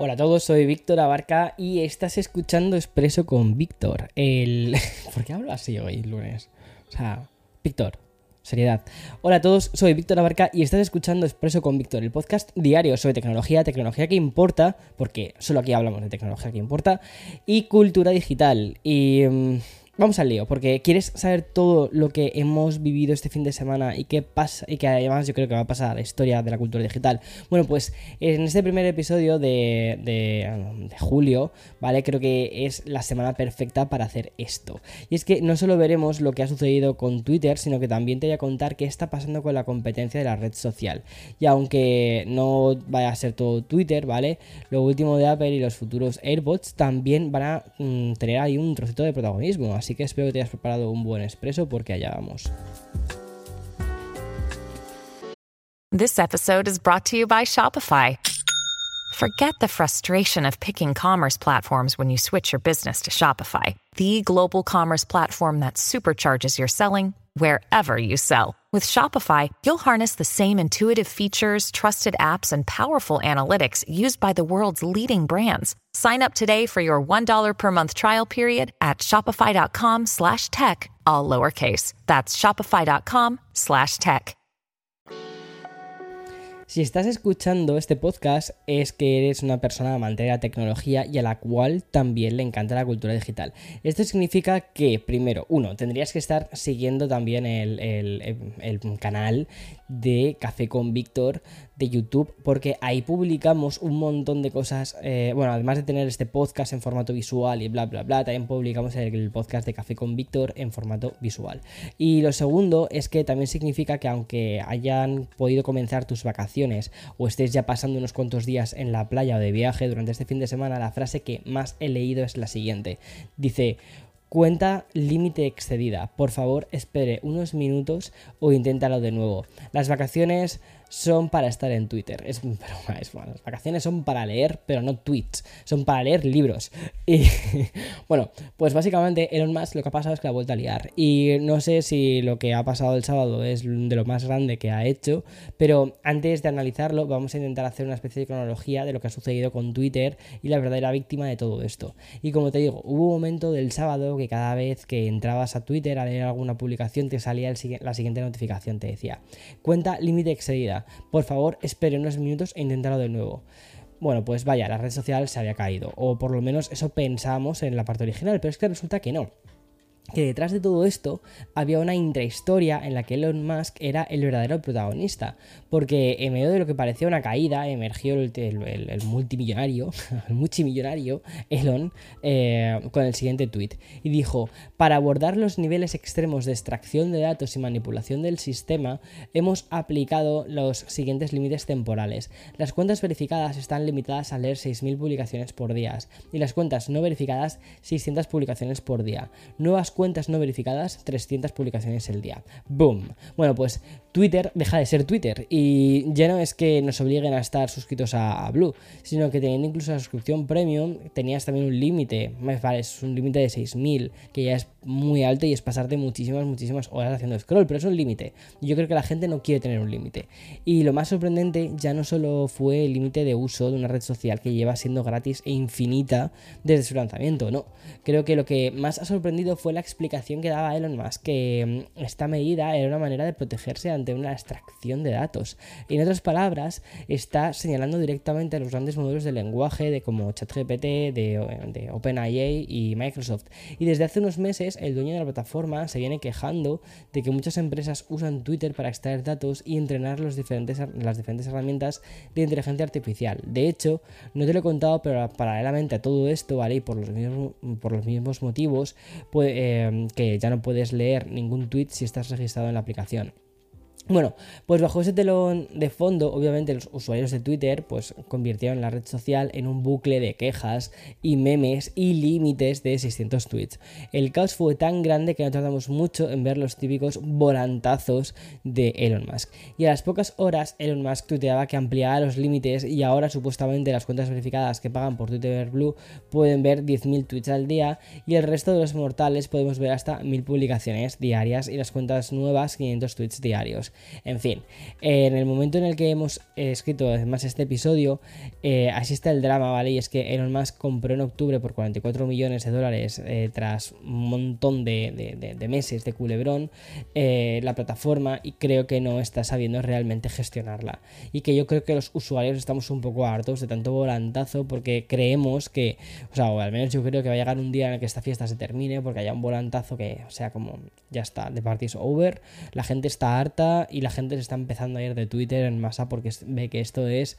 Hola a todos, soy Víctor Abarca y estás escuchando Expreso con Víctor. El... ¿Por qué hablo así hoy, lunes? O sea, Víctor, seriedad. Hola a todos, soy Víctor Abarca y estás escuchando Expreso con Víctor, el podcast diario sobre tecnología, tecnología que importa, porque solo aquí hablamos de tecnología que importa, y cultura digital. Y... Vamos al lío, porque quieres saber todo lo que hemos vivido este fin de semana y qué pasa, y que además yo creo que va a pasar a la historia de la cultura digital. Bueno, pues en este primer episodio de, de- de julio, ¿vale? Creo que es la semana perfecta para hacer esto. Y es que no solo veremos lo que ha sucedido con Twitter, sino que también te voy a contar qué está pasando con la competencia de la red social. Y aunque no vaya a ser todo Twitter, ¿vale? Lo último de Apple y los futuros AirPods también van a mm, tener ahí un trocito de protagonismo. Que espero que te hayas preparado un buen expreso porque allá vamos. This episode is brought to you by Shopify. Forget the frustration of picking commerce platforms when you switch your business to Shopify, the global commerce platform that supercharges your selling wherever you sell. With Shopify, you'll harness the same intuitive features, trusted apps, and powerful analytics used by the world's leading brands. Sign up today for your $1 per month trial period at shopify.com slash tech, all lowercase. That's shopify.com slash tech. Si estás escuchando este podcast es que eres una persona amante de la tecnología y a la cual también le encanta la cultura digital. Esto significa que, primero, uno, tendrías que estar siguiendo también el, el- el canal de Café con Víctor de YouTube porque ahí publicamos un montón de cosas. eh, bueno, además de tener este podcast en formato visual y bla, bla, bla, también publicamos el, el podcast de Café con Víctor en formato visual. Y lo segundo es que también significa que aunque hayan podido comenzar tus vacaciones o estés ya pasando unos cuantos días en la playa o de viaje durante este fin de semana, la frase que más he leído es la siguiente. Dice, cuenta límite excedida. Por favor, espere unos minutos o inténtalo de nuevo. Las vacaciones son para estar en Twitter. Es broma, es. Las vacaciones son para leer, pero no tweets. Son para leer libros. Y bueno, pues básicamente Elon Musk lo que ha pasado es que la ha vuelto a liar. Y no sé si lo que ha pasado el sábado es de lo más grande que ha hecho, pero antes de analizarlo vamos a intentar hacer una especie de cronología de lo que ha sucedido con Twitter y la verdadera víctima de todo esto. Y como te digo, hubo un momento del sábado que cada vez que entrabas a Twitter a leer alguna publicación te salía la siguiente notificación, te decía, cuenta límite excedida, por favor espere unos minutos e inténtalo de nuevo. Bueno, pues vaya, la red social se había caído, o por lo menos eso pensábamos en la parte original, pero es que resulta que no que detrás de todo esto había una intrahistoria en la que Elon Musk era el verdadero protagonista, porque en medio de lo que parecía una caída emergió el, multimillonario, el multimillonario Elon eh, con el siguiente tweet y dijo, para abordar los niveles extremos de extracción de datos y manipulación del sistema, hemos aplicado los siguientes límites temporales. Las cuentas verificadas están limitadas a leer 6.000 publicaciones por día y las cuentas no verificadas 600 publicaciones por día. Nuevas cuentas no verificadas 300 publicaciones el día. ¡Boom! Bueno, pues Twitter deja de ser Twitter y ya no es que nos obliguen a estar suscritos a, Blue, sino que teniendo incluso la suscripción premium tenías también un límite, vale, es un límite de 6.000, que ya es muy alto y es pasarte muchísimas, muchísimas horas haciendo scroll, pero es un límite. Yo creo que la gente no quiere tener un límite. Y lo más sorprendente ya no solo fue el límite de uso de una red social que lleva siendo gratis e infinita desde su lanzamiento, no. Creo que lo que más ha sorprendido fue la explicación que daba Elon Musk, que mm, esta medida era una manera de protegerse ante una extracción de datos. Y en otras palabras, está señalando directamente a los grandes modelos de lenguaje de como ChatGPT, de, OpenAI y Microsoft. Y desde hace unos meses, el dueño de la plataforma se viene quejando de que muchas empresas usan Twitter para extraer datos y entrenar los diferentes, las diferentes herramientas de inteligencia artificial. De hecho, no te lo he contado, pero paralelamente a todo esto, ¿vale? Y por los mismos, por los mismos motivos, pues, que ya no puedes leer ningún tweet si estás registrado en la aplicación. Bueno, pues bajo ese telón de fondo, obviamente los usuarios de Twitter pues convirtieron la red social en un bucle de quejas y memes y límites de 600 tweets. El caos fue tan grande que no tardamos mucho en ver los típicos volantazos de Elon Musk. Y a las pocas horas Elon Musk tuiteaba que ampliaba los límites y ahora supuestamente las cuentas verificadas que pagan por Twitter Blue pueden ver 10.000 tweets al día y el resto de los mortales podemos ver hasta 1.000 publicaciones diarias y las cuentas nuevas 500 tweets diarios. En fin, en el momento en el que hemos escrito además este episodio, eh, así está el drama, ¿vale? Y es que Elon Musk compró en octubre por 44 millones de dólares eh, tras un montón de, meses de culebrón eh, la plataforma y creo que no está sabiendo realmente gestionarla. Y que yo creo que los usuarios estamos un poco hartos de tanto volantazo porque creemos que, o sea, o al menos yo creo que va a llegar un día en el que esta fiesta se termine porque haya un volantazo que, o sea, como ya está, the party over, la gente está harta y la gente se está empezando a ir de Twitter en masa porque ve que esto es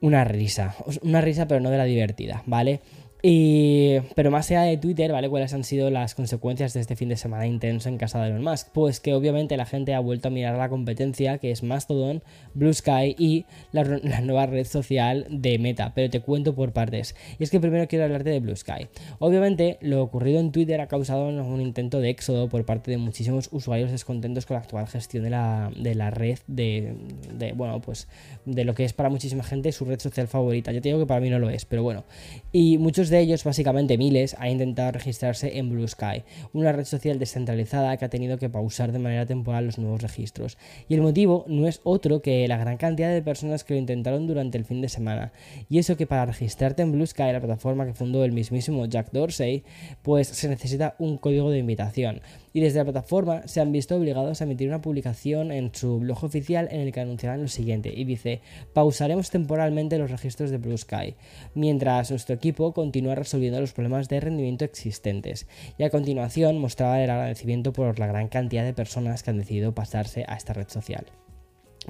una risa, una risa pero no de la divertida, ¿vale? Y, pero más allá de Twitter, ¿vale? ¿Cuáles han sido las consecuencias de este fin de semana intenso en casa de Elon Musk? Pues que obviamente la gente ha vuelto a mirar la competencia, que es Mastodon, Blue Sky y la, nueva red social de Meta. Pero te cuento por partes. Y es que primero quiero hablarte de Blue Sky. Obviamente, lo ocurrido en Twitter ha causado un intento de éxodo por parte de muchísimos usuarios descontentos con la actual gestión de la, de la red de, de, bueno, pues de lo que es para muchísima gente su red social favorita. Yo te digo que para mí no lo es, pero bueno. Y muchos de ellos, básicamente miles, han intentado registrarse en Blue Sky, una red social descentralizada que ha tenido que pausar de manera temporal los nuevos registros. Y el motivo no es otro que la gran cantidad de personas que lo intentaron durante el fin de semana. Y eso que para registrarte en Blue Sky, la plataforma que fundó el mismísimo Jack Dorsey, pues se necesita un código de invitación y desde la plataforma se han visto obligados a emitir una publicación en su blog oficial en el que anunciarán lo siguiente y dice pausaremos temporalmente los registros de Blue Sky mientras nuestro equipo continúa resolviendo los problemas de rendimiento existentes y a continuación mostraba el agradecimiento por la gran cantidad de personas que han decidido pasarse a esta red social.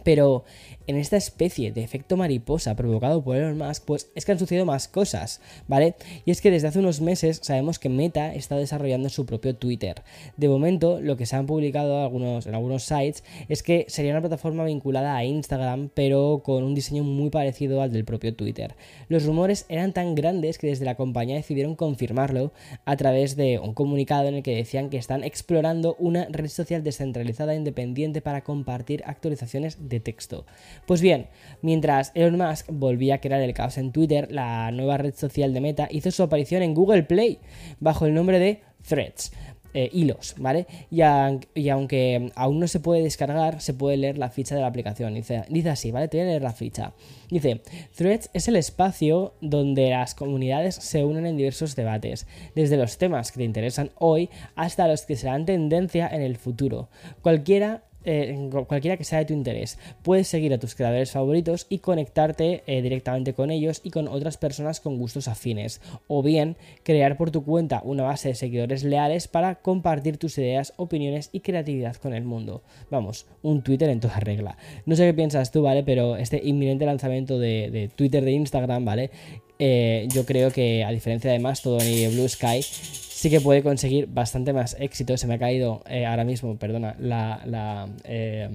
Pero en esta especie de efecto mariposa provocado por Elon Musk, pues es que han sucedido más cosas, ¿vale? Y es que desde hace unos meses sabemos que Meta está desarrollando su propio Twitter. De momento, lo que se han publicado en algunos sites es que sería una plataforma vinculada a Instagram, pero con un diseño muy parecido al del propio Twitter. Los rumores eran tan grandes que desde la compañía decidieron confirmarlo a través de un comunicado en el que decían que están explorando una red social descentralizada e independiente para compartir actualizaciones de texto. Pues bien, mientras Elon Musk volvía a crear el caos en Twitter, la nueva red social de Meta hizo su aparición en Google Play bajo el nombre de Threads. Eh, hilos, ¿vale? Y, aunque aún no se puede descargar, se puede leer la ficha de la aplicación. Dice, así, ¿vale? Te voy a leer la ficha. Dice, Threads es el espacio donde las comunidades se unen en diversos debates, desde los temas que te interesan hoy hasta los que serán tendencia en el futuro. Cualquiera eh, cualquiera que sea de tu interés. Puedes seguir a tus creadores favoritos y conectarte eh, directamente con ellos y con otras personas con gustos afines. O bien crear por tu cuenta una base de seguidores leales para compartir tus ideas, opiniones y creatividad con el mundo. Vamos, un Twitter en toda regla. No sé qué piensas tú, ¿vale? Pero este inminente lanzamiento de, Twitter, de Instagram, ¿vale? Eh, yo creo que a diferencia de Mastodon y Blue Sky, sí que puede conseguir bastante más éxito. Se me ha caído eh, ahora mismo, perdona, la... Eh,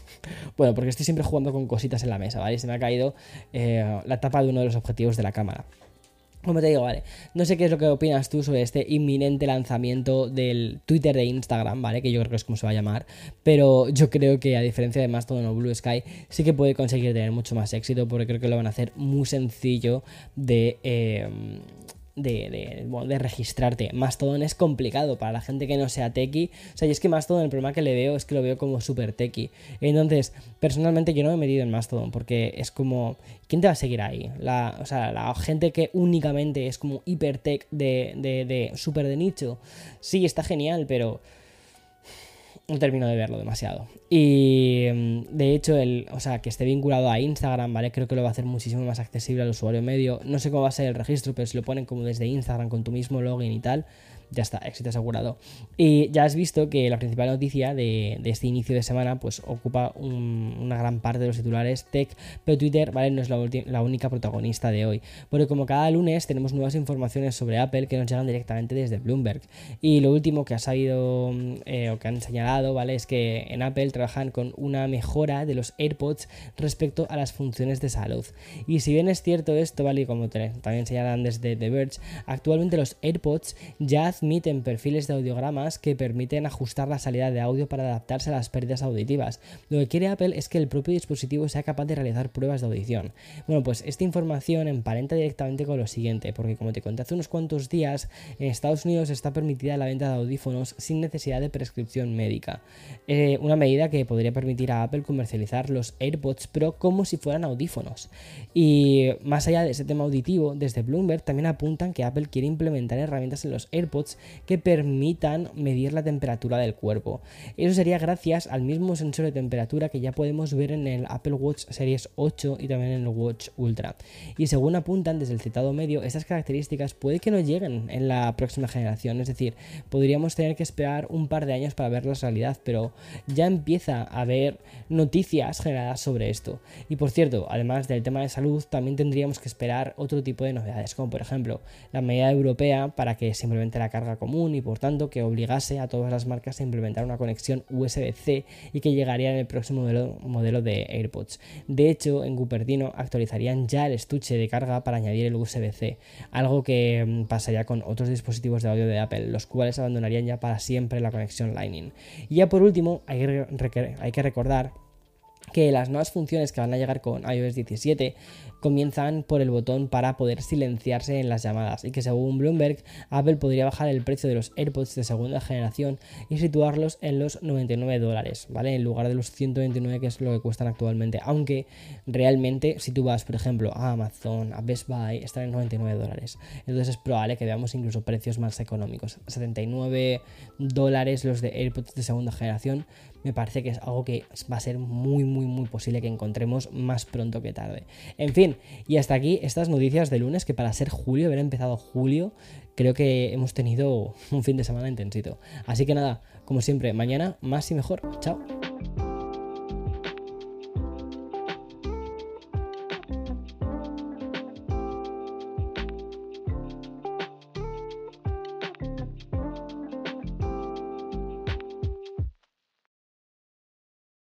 bueno, porque estoy siempre jugando con cositas en la mesa, ¿vale? Se me ha caído la tapa de uno de los objetivos de la cámara. Como te digo, vale, no sé qué es lo que opinas tú sobre este inminente lanzamiento del Twitter de Instagram, ¿vale? Que yo creo que es como se va a llamar, pero yo creo que a diferencia de Mastodon o Blue Sky, sí que puede conseguir tener mucho más éxito porque creo que lo van a hacer muy sencillo de de, de, de, registrarte. Mastodon es complicado para la gente que no sea techie. O sea, y es que Mastodon el problema que le veo es que lo veo como súper techie. Entonces, personalmente yo no me he metido en Mastodon porque es como... ¿Quién te va a seguir ahí? La, o sea, la gente que únicamente es como hiper tech de, de, de súper de nicho. Sí, está genial, pero no termino de verlo demasiado. Y mm, de hecho, el, o sea, que esté vinculado a Instagram, ¿vale? Creo que lo va a hacer muchísimo más accesible al usuario medio. No sé cómo va a ser el registro, pero si lo ponen como desde Instagram con tu mismo login y tal, ya está, éxito asegurado. Y ya has visto que la principal noticia de, este inicio de semana pues ocupa una gran parte de los titulares tech, pero Twitter, ¿vale? No es la, única protagonista de hoy. Porque como cada lunes tenemos nuevas informaciones sobre Apple que nos llegan directamente desde Bloomberg. Y lo último que ha salido eh, o que han señalado, ¿vale? Es que en Apple trabajan con una mejora de los AirPods respecto a las funciones de salud. Y si bien es cierto esto, ¿vale? Y como también señalan desde The Verge, actualmente los AirPods ya admiten perfiles de audiogramas que permiten ajustar la salida de audio para adaptarse a las pérdidas auditivas. Lo que quiere Apple es que el propio dispositivo sea capaz de realizar pruebas de audición. Bueno, pues esta información emparenta directamente con lo siguiente, porque como te conté hace unos cuantos días, en Estados Unidos está permitida la venta de audífonos sin necesidad de prescripción médica. Eh, una medida que podría permitir a Apple comercializar los AirPods Pro como si fueran audífonos. Y más allá de ese tema auditivo, desde Bloomberg también apuntan que Apple quiere implementar herramientas en los AirPods que permitan medir la temperatura del cuerpo. Eso sería gracias al mismo sensor de temperatura que ya podemos ver en el Apple Watch Series 8 y también en el Watch Ultra. Y según apuntan desde el citado medio, estas características puede que no lleguen en la próxima generación, es decir, podríamos tener que esperar un par de años para ver la realidad, pero ya empieza a haber noticias generadas sobre esto. Y por cierto, además del tema de salud, también tendríamos que esperar otro tipo de novedades, como por ejemplo la medida europea para que se implemente la carga común y por tanto que obligase a todas las marcas a implementar una conexión USB-C y que llegaría en el próximo modelo, de AirPods. De hecho, en Cupertino actualizarían ya el estuche de carga para añadir el USB-C, algo que mm, pasaría con otros dispositivos de audio de Apple, los cuales abandonarían ya para siempre la conexión Lightning. Y ya por último, hay que recordar que las nuevas funciones que van a llegar con iOS 17 comienzan por el botón para poder silenciarse en las llamadas y que según Bloomberg Apple podría bajar el precio de los AirPods de segunda generación y situarlos en los 99 dólares, ¿vale? En lugar de los 129 que es lo que cuestan actualmente, aunque realmente si tú vas por ejemplo a Amazon, a Best Buy, están en 99 dólares. Entonces es probable que veamos incluso precios más económicos. 79 dólares los de AirPods de segunda generación me parece que es algo que va a ser muy muy muy posible que encontremos más pronto que tarde. En fin, y hasta aquí estas noticias de lunes que para ser julio, haber empezado julio, creo que hemos tenido un fin de semana intensito. Así que nada, como siempre, mañana más y mejor. Chao.